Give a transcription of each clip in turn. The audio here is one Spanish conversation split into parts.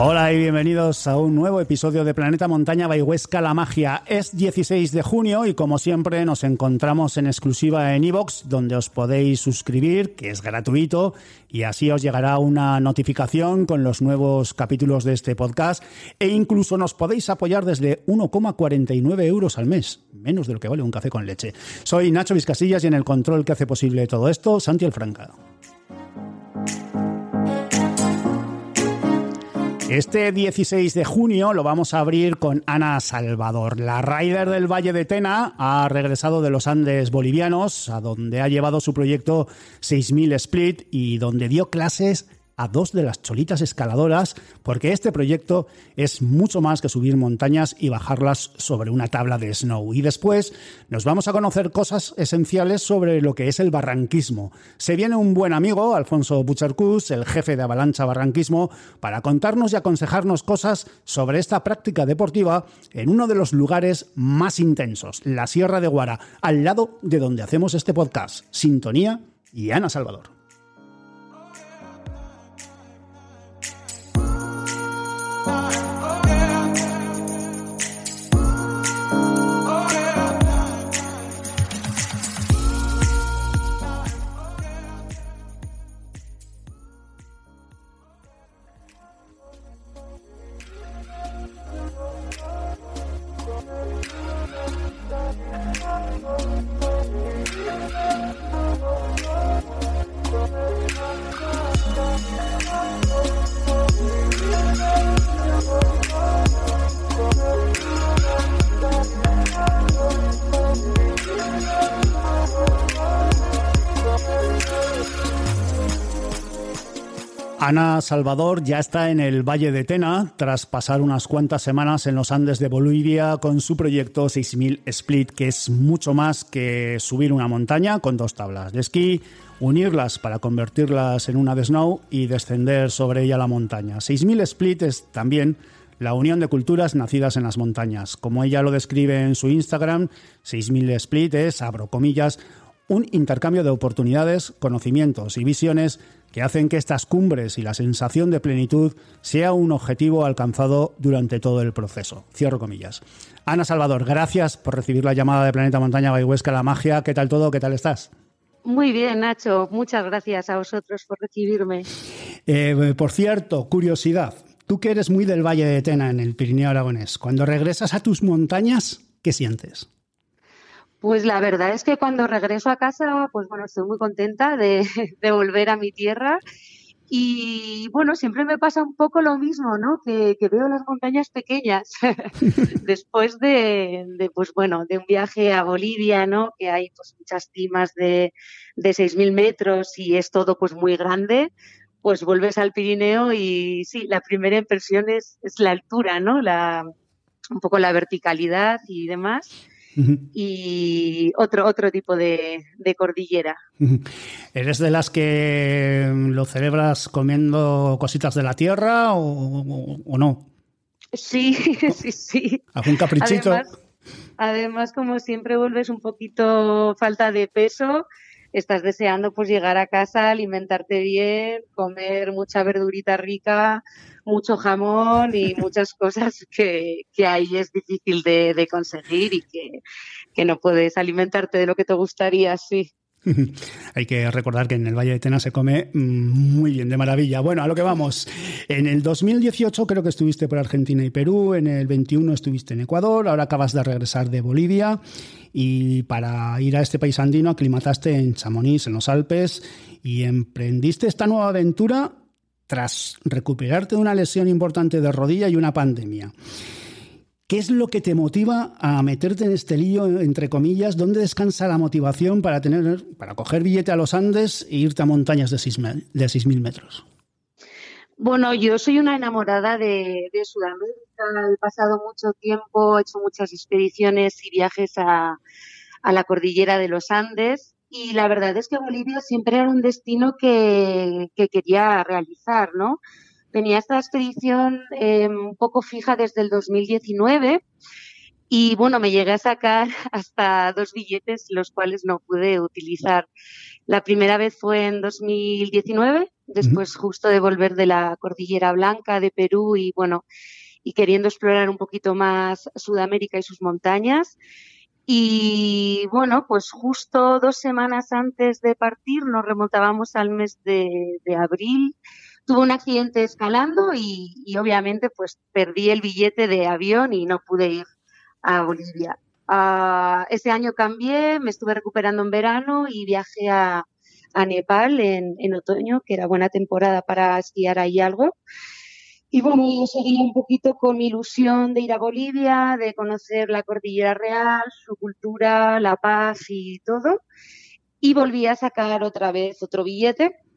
Hola y bienvenidos a un nuevo episodio de Planeta Montaña Bayhuesca La Magia. Es 16 de junio y como siempre nos encontramos en exclusiva en iVoox donde os podéis suscribir, que es gratuito, y así os llegará una notificación con los nuevos capítulos de este podcast e incluso nos podéis apoyar desde 1,49 euros al mes, menos de lo que vale un café con leche. Soy Nacho Vizcasillas y en el control que hace posible todo esto, Santi Franca. Este 16 de junio lo vamos a abrir con Ana Salvador. La rider del Valle de Tena ha regresado de los Andes bolivianos, a donde ha llevado su proyecto 6000 Split y donde dio clases a dos de las cholitas escaladoras, porque este proyecto es mucho más que subir montañas y bajarlas sobre una tabla de snow. Y después nos vamos a conocer cosas esenciales sobre lo que es el barranquismo. Se viene un buen amigo, Alfonso Bucharcus, el jefe de Avalancha Barranquismo, para contarnos y aconsejarnos cosas sobre esta práctica deportiva en uno de los lugares más intensos, la Sierra de Guara, al lado de donde hacemos este podcast. Sintonía y Ana Salvador. Ana Salvador ya está en el Valle de Tena tras pasar unas cuantas semanas en los Andes de Bolivia con su proyecto 6000 Split, que es mucho más que subir una montaña con dos tablas de esquí, unirlas para convertirlas en una de snow y descender sobre ella la montaña. 6000 Split es también la unión de culturas nacidas en las montañas. Como ella lo describe en su Instagram, 6000 Split es, abro comillas, un intercambio de oportunidades, conocimientos y visiones que hacen que estas cumbres y la sensación de plenitud sea un objetivo alcanzado durante todo el proceso. Cierro comillas. Ana Salvador, gracias por recibir la llamada de Planeta Montaña Bayhuesca La Magia. ¿Qué tal todo? ¿Qué tal estás? Muy bien, Nacho. Muchas gracias a vosotros por recibirme. Eh, por cierto, curiosidad. Tú que eres muy del Valle de Tena en el Pirineo Aragonés, cuando regresas a tus montañas, ¿qué sientes? Pues la verdad es que cuando regreso a casa, pues bueno, estoy muy contenta de, volver a mi tierra. Y bueno, siempre me pasa un poco lo mismo, ¿no? Que, veo las montañas pequeñas después de, de, pues bueno, de un viaje a Bolivia, ¿no? Que hay pues muchas cimas de, de 6.000 metros y es todo pues muy grande. Pues vuelves al Pirineo y sí, la primera impresión es, es la altura, ¿no? La, un poco la verticalidad y demás y otro, otro tipo de, de, cordillera. ¿Eres de las que lo celebras comiendo cositas de la tierra o, o, o no? Sí, sí, sí. ¿Algún caprichito? Además, además, como siempre, vuelves un poquito falta de peso. Estás deseando pues llegar a casa, alimentarte bien, comer mucha verdurita rica, mucho jamón y muchas cosas que, que ahí es difícil de, de conseguir y que, que no puedes alimentarte de lo que te gustaría, sí. Hay que recordar que en el Valle de Tena se come mm, muy bien, de maravilla. Bueno, a lo que vamos. En el 2018 creo que estuviste por Argentina y Perú, en el 21 estuviste en Ecuador, ahora acabas de regresar de Bolivia y para ir a este país andino aclimataste en Chamonix, en los Alpes, y emprendiste esta nueva aventura tras recuperarte de una lesión importante de rodilla y una pandemia. ¿Qué es lo que te motiva a meterte en este lío, entre comillas? ¿Dónde descansa la motivación para, tener, para coger billete a los Andes e irte a montañas de 6.000 metros? Bueno, yo soy una enamorada de, Sudamérica. He pasado mucho tiempo, he hecho muchas expediciones y viajes a, la cordillera de los Andes y la verdad es que Bolivia siempre era un destino que quería realizar, ¿no? Tenía esta expedición eh, un poco fija desde el 2019 y bueno, me llegué a sacar hasta dos billetes, los cuales no pude utilizar. La primera vez fue en 2019, después justo de volver de la Cordillera Blanca de Perú y bueno, y queriendo explorar un poquito más Sudamérica y sus montañas. Y bueno, pues justo dos semanas antes de partir nos remontábamos al mes de, de abril tuve un accidente escalando y, obviamente pues perdí el billete de avión y no pude ir a Bolivia. Uh, ese año cambié, me estuve recuperando en verano y viajé a, Nepal en, otoño, que era buena temporada para esquiar ahí algo. Y bueno, seguía un poquito con mi ilusión de ir a Bolivia, de conocer la cordillera real, su cultura, la paz y todo. Y volví a sacar otra vez otro billete Ah,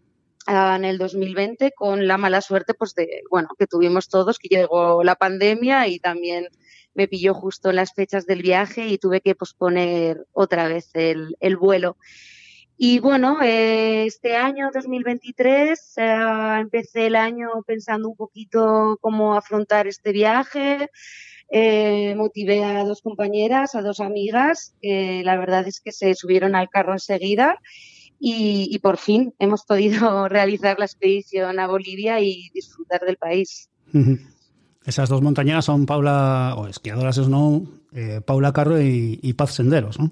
en el 2020 con la mala suerte pues de bueno que tuvimos todos que llegó la pandemia y también me pilló justo en las fechas del viaje y tuve que posponer otra vez el, el vuelo. Y bueno eh, este año 2023 eh, empecé el año pensando un poquito cómo afrontar este viaje. Eh, motivé a dos compañeras, a dos amigas, que la verdad es que se subieron al carro enseguida y, por fin hemos podido realizar la expedición a Bolivia y disfrutar del país. Esas dos montañeras son Paula, o esquiadoras snow, eh, Paula Carro y, Paz Senderos, ¿no?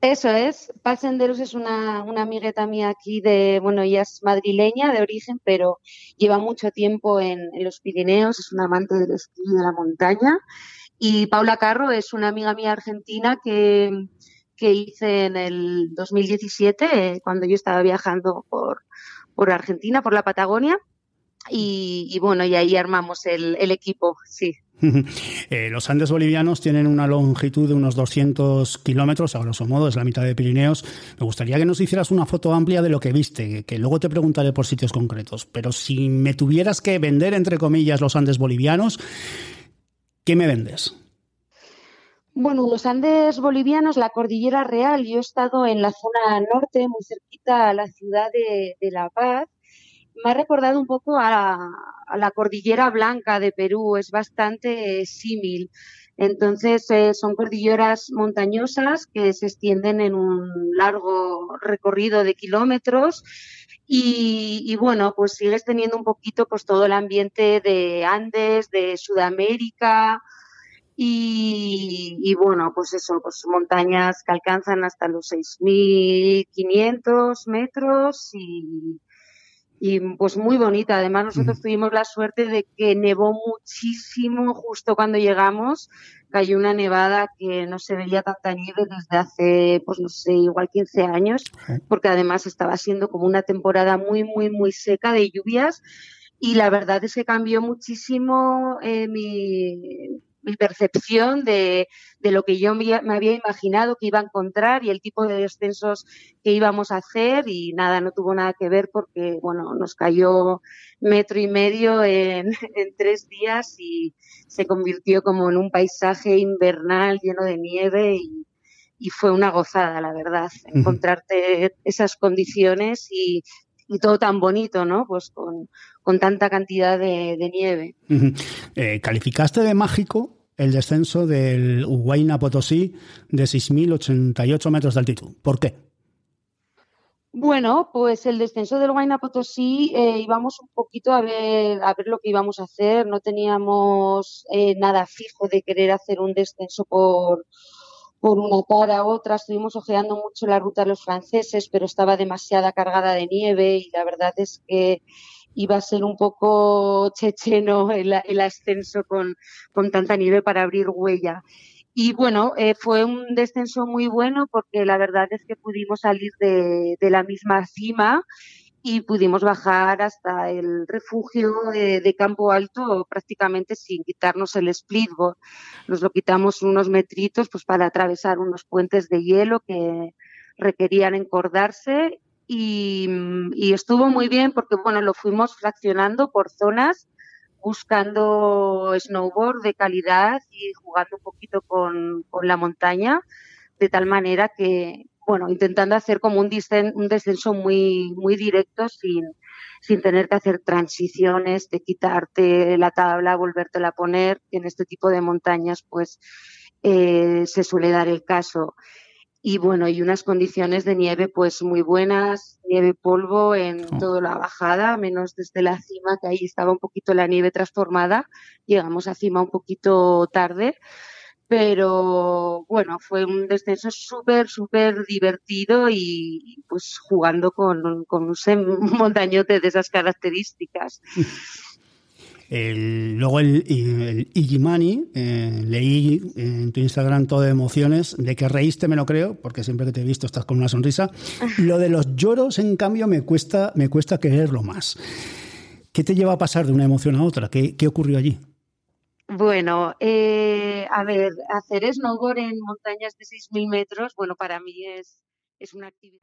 Eso es, Paz Senderos es una, una amigueta mía aquí de, bueno, ella es madrileña de origen, pero lleva mucho tiempo en, en los Pirineos, es una amante del esquí y de la montaña. Y Paula Carro es una amiga mía argentina que, que hice en el 2017, eh, cuando yo estaba viajando por, por Argentina, por la Patagonia. Y, bueno, y ahí armamos el, equipo, sí. Eh, los Andes bolivianos tienen una longitud de unos 200 kilómetros, a grosso modo, es la mitad de Pirineos. Me gustaría que nos hicieras una foto amplia de lo que viste, que luego te preguntaré por sitios concretos. Pero si me tuvieras que vender, entre comillas, los Andes bolivianos, ¿qué me vendes? Bueno, los Andes bolivianos, la Cordillera Real, yo he estado en la zona norte, muy cerquita a la ciudad de, La Paz. Me ha recordado un poco a, la Cordillera Blanca de Perú, es bastante símil. Entonces, eh, son cordilleras montañosas que se extienden en un largo recorrido de kilómetros. Y, y, bueno, pues sigues teniendo un poquito pues todo el ambiente de Andes, de Sudamérica, y, bueno, pues eso, pues montañas que alcanzan hasta los 6.500 metros y, y pues muy bonita. Además, nosotros tuvimos la suerte de que nevó muchísimo justo cuando llegamos. Cayó una nevada que no se veía tanta nieve desde hace, pues no sé, igual 15 años, porque además estaba siendo como una temporada muy, muy, muy seca de lluvias. Y la verdad es que cambió muchísimo eh, mi, mi percepción de, de, lo que yo me había imaginado que iba a encontrar y el tipo de descensos que íbamos a hacer y nada, no tuvo nada que ver porque, bueno, nos cayó metro y medio en, en tres días y se convirtió como en un paisaje invernal lleno de nieve y, y fue una gozada, la verdad, encontrarte esas condiciones y, y todo tan bonito, ¿no? Pues con, con tanta cantidad de, de nieve. eh, ¿Calificaste de mágico el descenso del Huayna Potosí de 6.088 metros de altitud? ¿Por qué? Bueno, pues el descenso del Huayna Potosí eh, íbamos un poquito a ver, a ver lo que íbamos a hacer. No teníamos eh, nada fijo de querer hacer un descenso por, por una cara a otra. Estuvimos ojeando mucho la ruta de los franceses, pero estaba demasiada cargada de nieve y la verdad es que iba a ser un poco checheno el, ascenso con, tanta nieve para abrir huella. Y bueno, eh, fue un descenso muy bueno porque la verdad es que pudimos salir de, de la misma cima y pudimos bajar hasta el refugio de, de, Campo Alto prácticamente sin quitarnos el splitboard. Nos lo quitamos unos metritos pues para atravesar unos puentes de hielo que requerían encordarse y, y estuvo muy bien porque bueno lo fuimos fraccionando por zonas buscando snowboard de calidad y jugando un poquito con, con la montaña, de tal manera que, bueno, intentando hacer como un, descen, un descenso muy, muy directo sin, sin tener que hacer transiciones de quitarte la tabla, volvértela a poner, en este tipo de montañas pues eh, se suele dar el caso y bueno, y unas condiciones de nieve pues muy buenas, nieve polvo en oh. toda la bajada, menos desde la cima, que ahí estaba un poquito la nieve transformada, llegamos a cima un poquito tarde, pero bueno, fue un descenso súper, súper divertido y pues jugando con, con un montañote de esas características. El, luego el, el Igimani, eh, leí en tu Instagram todo de emociones, de que reíste me lo creo, porque siempre que te he visto estás con una sonrisa. Lo de los lloros, en cambio, me cuesta, me cuesta quererlo más. ¿Qué te lleva a pasar de una emoción a otra? ¿Qué, qué ocurrió allí? Bueno, eh, a ver, hacer snowboard en montañas de 6.000 metros, bueno, para mí es, es una actividad.